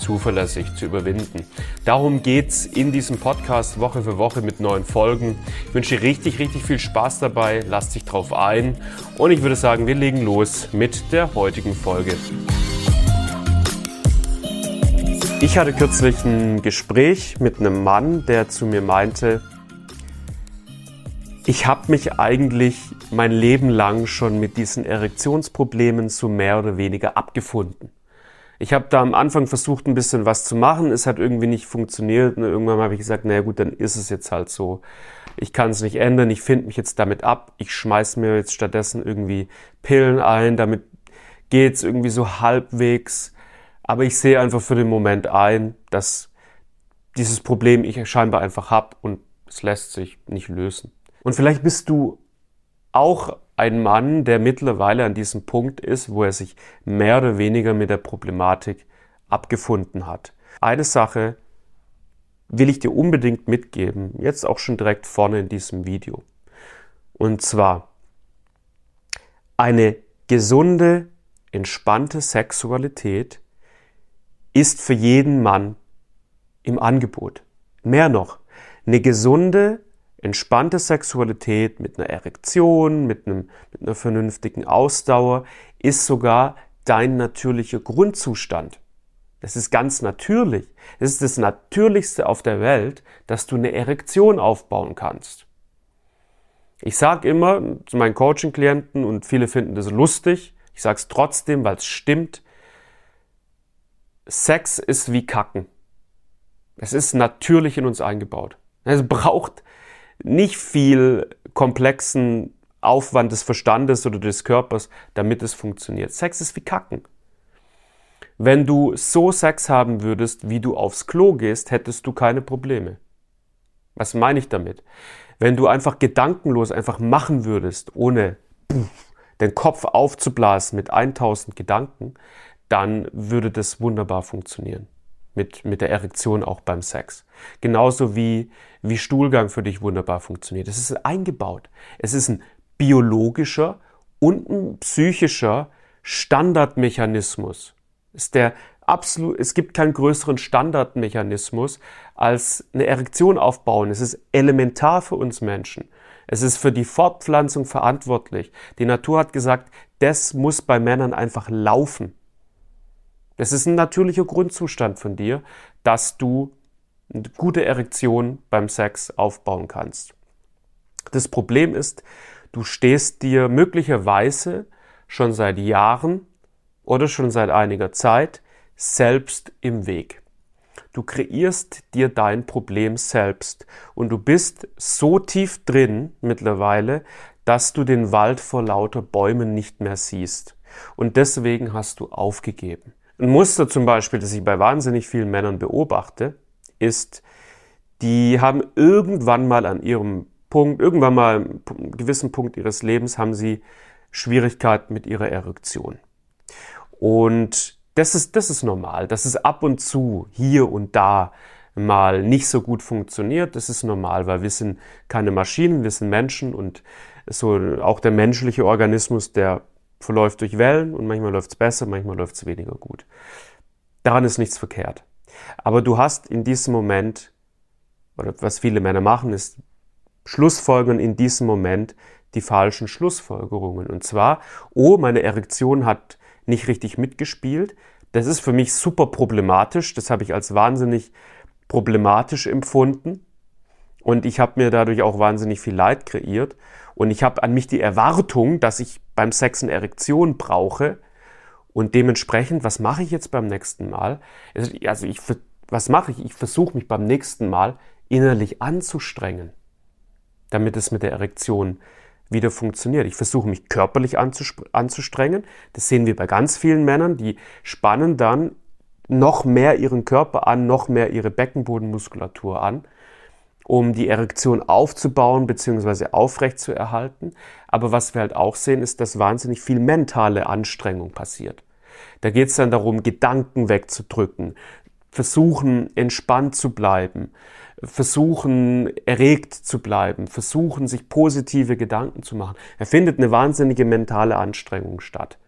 zuverlässig zu überwinden. Darum geht's in diesem Podcast Woche für Woche mit neuen Folgen. Ich wünsche dir richtig, richtig viel Spaß dabei. Lass dich drauf ein. Und ich würde sagen, wir legen los mit der heutigen Folge. Ich hatte kürzlich ein Gespräch mit einem Mann, der zu mir meinte, ich habe mich eigentlich mein Leben lang schon mit diesen Erektionsproblemen so mehr oder weniger abgefunden. Ich habe da am Anfang versucht, ein bisschen was zu machen. Es hat irgendwie nicht funktioniert. Und irgendwann habe ich gesagt, naja gut, dann ist es jetzt halt so. Ich kann es nicht ändern. Ich finde mich jetzt damit ab. Ich schmeiß mir jetzt stattdessen irgendwie Pillen ein. Damit geht's irgendwie so halbwegs. Aber ich sehe einfach für den Moment ein, dass dieses Problem ich scheinbar einfach hab und es lässt sich nicht lösen. Und vielleicht bist du auch ein Mann, der mittlerweile an diesem Punkt ist, wo er sich mehr oder weniger mit der Problematik abgefunden hat. Eine Sache will ich dir unbedingt mitgeben, jetzt auch schon direkt vorne in diesem Video. Und zwar eine gesunde, entspannte Sexualität ist für jeden Mann im Angebot. Mehr noch, eine gesunde, entspannte Sexualität mit einer Erektion, mit, einem, mit einer vernünftigen Ausdauer ist sogar dein natürlicher Grundzustand. Das ist ganz natürlich. Es ist das Natürlichste auf der Welt, dass du eine Erektion aufbauen kannst. Ich sage immer zu meinen Coaching-Klienten und viele finden das lustig, ich sage es trotzdem, weil es stimmt, Sex ist wie Kacken. Es ist natürlich in uns eingebaut. Es braucht nicht viel komplexen Aufwand des Verstandes oder des Körpers, damit es funktioniert. Sex ist wie Kacken. Wenn du so Sex haben würdest, wie du aufs Klo gehst, hättest du keine Probleme. Was meine ich damit? Wenn du einfach gedankenlos einfach machen würdest, ohne den Kopf aufzublasen mit 1000 Gedanken, dann würde das wunderbar funktionieren mit, mit der Erektion auch beim Sex. Genauso wie, wie Stuhlgang für dich wunderbar funktioniert. Es ist eingebaut. Es ist ein biologischer und ein psychischer Standardmechanismus. ist der absolut, es gibt keinen größeren Standardmechanismus als eine Erektion aufbauen. Es ist elementar für uns Menschen. Es ist für die Fortpflanzung verantwortlich. Die Natur hat gesagt, das muss bei Männern einfach laufen. Es ist ein natürlicher Grundzustand von dir, dass du eine gute Erektion beim Sex aufbauen kannst. Das Problem ist, du stehst dir möglicherweise schon seit Jahren oder schon seit einiger Zeit selbst im Weg. Du kreierst dir dein Problem selbst und du bist so tief drin mittlerweile, dass du den Wald vor lauter Bäumen nicht mehr siehst. Und deswegen hast du aufgegeben. Ein Muster zum Beispiel, das ich bei wahnsinnig vielen Männern beobachte, ist, die haben irgendwann mal an ihrem Punkt, irgendwann mal einem gewissen Punkt ihres Lebens haben sie Schwierigkeiten mit ihrer Erektion. Und das ist, das ist normal. dass es ab und zu hier und da mal nicht so gut funktioniert. Das ist normal, weil wir sind keine Maschinen, wir sind Menschen und so auch der menschliche Organismus, der verläuft durch Wellen und manchmal läuft es besser, manchmal läuft es weniger gut. Daran ist nichts verkehrt. Aber du hast in diesem Moment, oder was viele Männer machen, ist Schlussfolgern in diesem Moment die falschen Schlussfolgerungen. Und zwar, oh, meine Erektion hat nicht richtig mitgespielt. Das ist für mich super problematisch. Das habe ich als wahnsinnig problematisch empfunden. Und ich habe mir dadurch auch wahnsinnig viel Leid kreiert. Und ich habe an mich die Erwartung, dass ich beim Sex eine Erektion brauche. Und dementsprechend, was mache ich jetzt beim nächsten Mal? Also ich, was mache ich? Ich versuche mich beim nächsten Mal innerlich anzustrengen, damit es mit der Erektion wieder funktioniert. Ich versuche mich körperlich anzustrengen. Das sehen wir bei ganz vielen Männern, die spannen dann noch mehr ihren Körper an, noch mehr ihre Beckenbodenmuskulatur an um die Erektion aufzubauen bzw. aufrechtzuerhalten. Aber was wir halt auch sehen, ist, dass wahnsinnig viel mentale Anstrengung passiert. Da geht es dann darum, Gedanken wegzudrücken, versuchen entspannt zu bleiben, versuchen erregt zu bleiben, versuchen sich positive Gedanken zu machen. Er findet eine wahnsinnige mentale Anstrengung statt.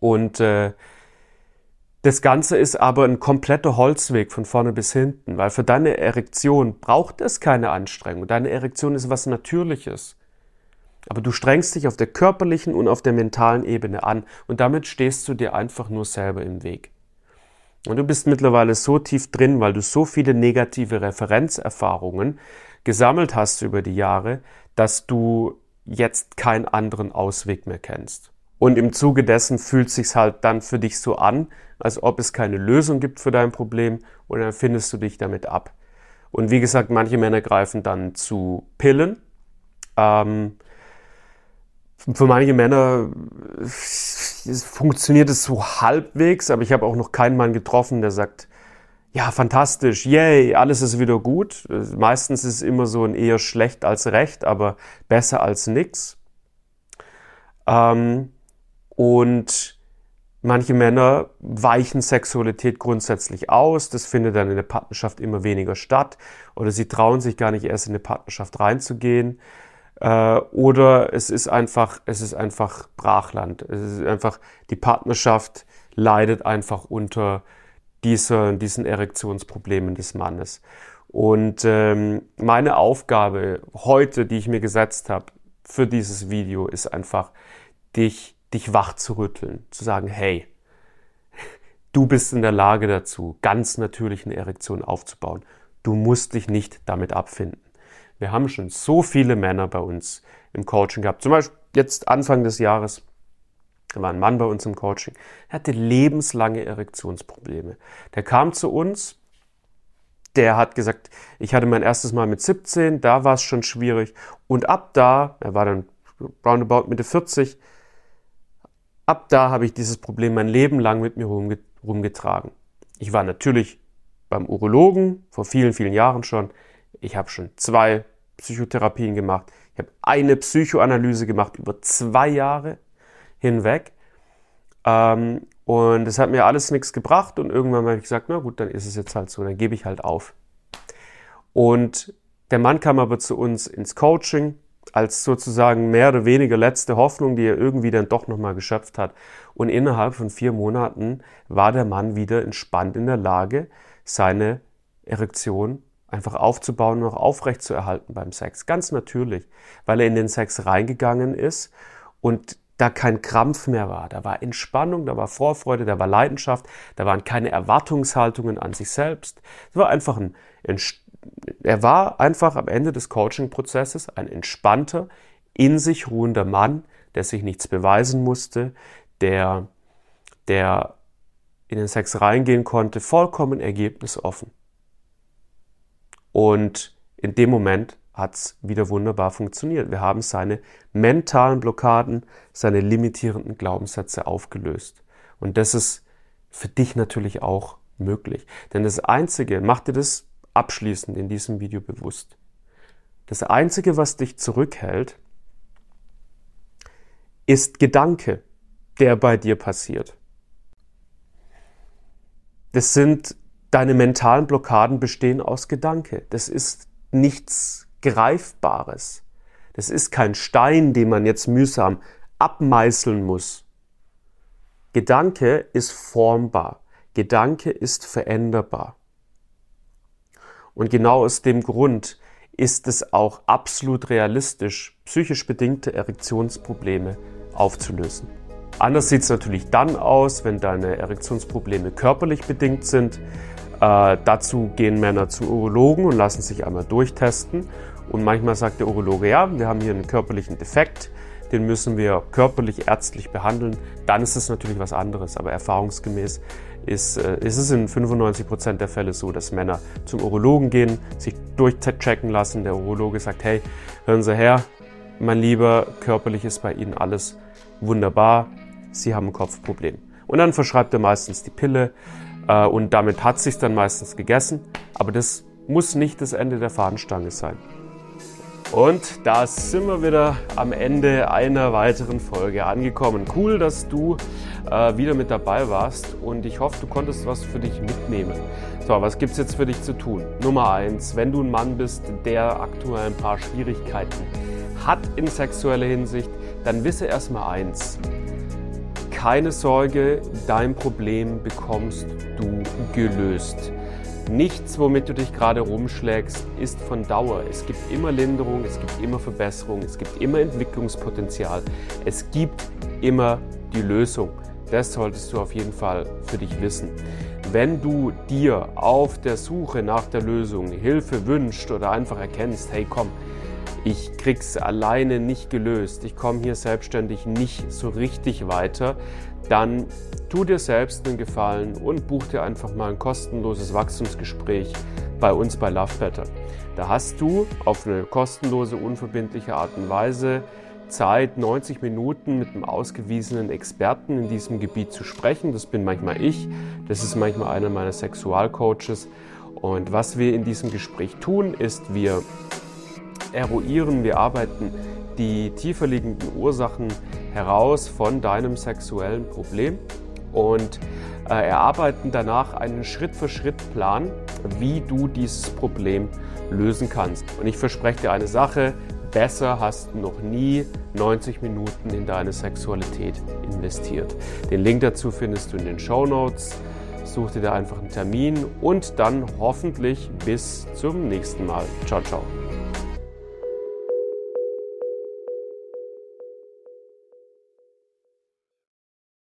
Und äh, das Ganze ist aber ein kompletter Holzweg von vorne bis hinten, weil für deine Erektion braucht es keine Anstrengung. Deine Erektion ist was Natürliches. Aber du strengst dich auf der körperlichen und auf der mentalen Ebene an und damit stehst du dir einfach nur selber im Weg. Und du bist mittlerweile so tief drin, weil du so viele negative Referenzerfahrungen gesammelt hast über die Jahre, dass du jetzt keinen anderen Ausweg mehr kennst. Und im Zuge dessen fühlt sich's halt dann für dich so an, als ob es keine Lösung gibt für dein Problem und dann findest du dich damit ab. Und wie gesagt, manche Männer greifen dann zu Pillen. Ähm, für manche Männer funktioniert es so halbwegs, aber ich habe auch noch keinen Mann getroffen, der sagt, ja, fantastisch, yay, alles ist wieder gut. Meistens ist es immer so ein eher schlecht als recht, aber besser als nix. Ähm, und manche Männer weichen Sexualität grundsätzlich aus. Das findet dann in der Partnerschaft immer weniger statt. Oder sie trauen sich gar nicht erst in eine Partnerschaft reinzugehen. Äh, oder es ist einfach, es ist einfach Brachland. Es ist einfach, die Partnerschaft leidet einfach unter dieser, diesen Erektionsproblemen des Mannes. Und ähm, meine Aufgabe heute, die ich mir gesetzt habe für dieses Video, ist einfach, dich dich wach zu rütteln, zu sagen, hey, du bist in der Lage dazu, ganz natürlich eine Erektion aufzubauen. Du musst dich nicht damit abfinden. Wir haben schon so viele Männer bei uns im Coaching gehabt. Zum Beispiel jetzt Anfang des Jahres war ein Mann bei uns im Coaching. Er hatte lebenslange Erektionsprobleme. Der kam zu uns, der hat gesagt, ich hatte mein erstes Mal mit 17, da war es schon schwierig. Und ab da, er war dann roundabout Mitte 40, ab da habe ich dieses Problem mein Leben lang mit mir rumgetragen. Ich war natürlich beim Urologen vor vielen, vielen Jahren schon. Ich habe schon zwei Psychotherapien gemacht. Ich habe eine Psychoanalyse gemacht über zwei Jahre hinweg. Ähm, und es hat mir alles nichts gebracht. Und irgendwann habe ich gesagt, na gut, dann ist es jetzt halt so, dann gebe ich halt auf. Und der Mann kam aber zu uns ins Coaching als sozusagen mehr oder weniger letzte Hoffnung, die er irgendwie dann doch nochmal geschöpft hat. Und innerhalb von vier Monaten war der Mann wieder entspannt in der Lage, seine Erektion einfach aufzubauen und auch aufrecht zu erhalten beim Sex. Ganz natürlich, weil er in den Sex reingegangen ist und da kein Krampf mehr war. Da war Entspannung, da war Vorfreude, da war Leidenschaft, da waren keine Erwartungshaltungen an sich selbst. Es war einfach ein, er war einfach am Ende des Coaching-Prozesses ein entspannter, in sich ruhender Mann, der sich nichts beweisen musste, der, der in den Sex reingehen konnte, vollkommen ergebnisoffen. Und in dem Moment hat es wieder wunderbar funktioniert. Wir haben seine mentalen Blockaden, seine limitierenden Glaubenssätze aufgelöst. Und das ist für dich natürlich auch möglich. Denn das Einzige, mach dir das abschließend in diesem Video bewusst. Das Einzige, was dich zurückhält, ist Gedanke, der bei dir passiert. Das sind deine mentalen Blockaden bestehen aus Gedanke. Das ist nichts Greifbares. Das ist kein Stein, den man jetzt mühsam abmeißeln muss. Gedanke ist formbar. Gedanke ist veränderbar. Und genau aus dem Grund ist es auch absolut realistisch, psychisch bedingte Erektionsprobleme aufzulösen. Anders sieht es natürlich dann aus, wenn deine Erektionsprobleme körperlich bedingt sind. Äh, dazu gehen Männer zu Urologen und lassen sich einmal durchtesten. Und manchmal sagt der Urologe, ja, wir haben hier einen körperlichen Defekt, den müssen wir körperlich ärztlich behandeln. Dann ist es natürlich was anderes. Aber erfahrungsgemäß ist, äh, ist es in 95 Prozent der Fälle so, dass Männer zum Urologen gehen, sich durchchecken lassen. Der Urologe sagt, hey, hören Sie her, mein Lieber, körperlich ist bei Ihnen alles wunderbar. Sie haben ein Kopfproblem. Und dann verschreibt er meistens die Pille äh, und damit hat sich dann meistens gegessen. Aber das muss nicht das Ende der Fahnenstange sein. Und da sind wir wieder am Ende einer weiteren Folge angekommen. Cool, dass du äh, wieder mit dabei warst und ich hoffe, du konntest was für dich mitnehmen. So, was gibt es jetzt für dich zu tun? Nummer eins, wenn du ein Mann bist, der aktuell ein paar Schwierigkeiten hat in sexueller Hinsicht, dann wisse erstmal eins. Keine Sorge, dein Problem bekommst du gelöst. Nichts, womit du dich gerade rumschlägst, ist von Dauer. Es gibt immer Linderung, es gibt immer Verbesserung, es gibt immer Entwicklungspotenzial. Es gibt immer die Lösung. Das solltest du auf jeden Fall für dich wissen. Wenn du dir auf der Suche nach der Lösung Hilfe wünscht oder einfach erkennst, hey komm, ich krieg's alleine nicht gelöst, ich komme hier selbstständig nicht so richtig weiter, dann tu dir selbst einen Gefallen und buch dir einfach mal ein kostenloses Wachstumsgespräch bei uns bei Love Better. Da hast du auf eine kostenlose, unverbindliche Art und Weise Zeit, 90 Minuten mit einem ausgewiesenen Experten in diesem Gebiet zu sprechen. Das bin manchmal ich, das ist manchmal einer meiner Sexualcoaches. Und was wir in diesem Gespräch tun, ist, wir eruieren, wir arbeiten die tiefer liegenden Ursachen heraus von deinem sexuellen Problem und äh, erarbeiten danach einen Schritt-für-Schritt-Plan, wie du dieses Problem lösen kannst. Und ich verspreche dir eine Sache, besser hast du noch nie 90 Minuten in deine Sexualität investiert. Den Link dazu findest du in den Show Notes. Such dir da einfach einen Termin und dann hoffentlich bis zum nächsten Mal. Ciao, ciao.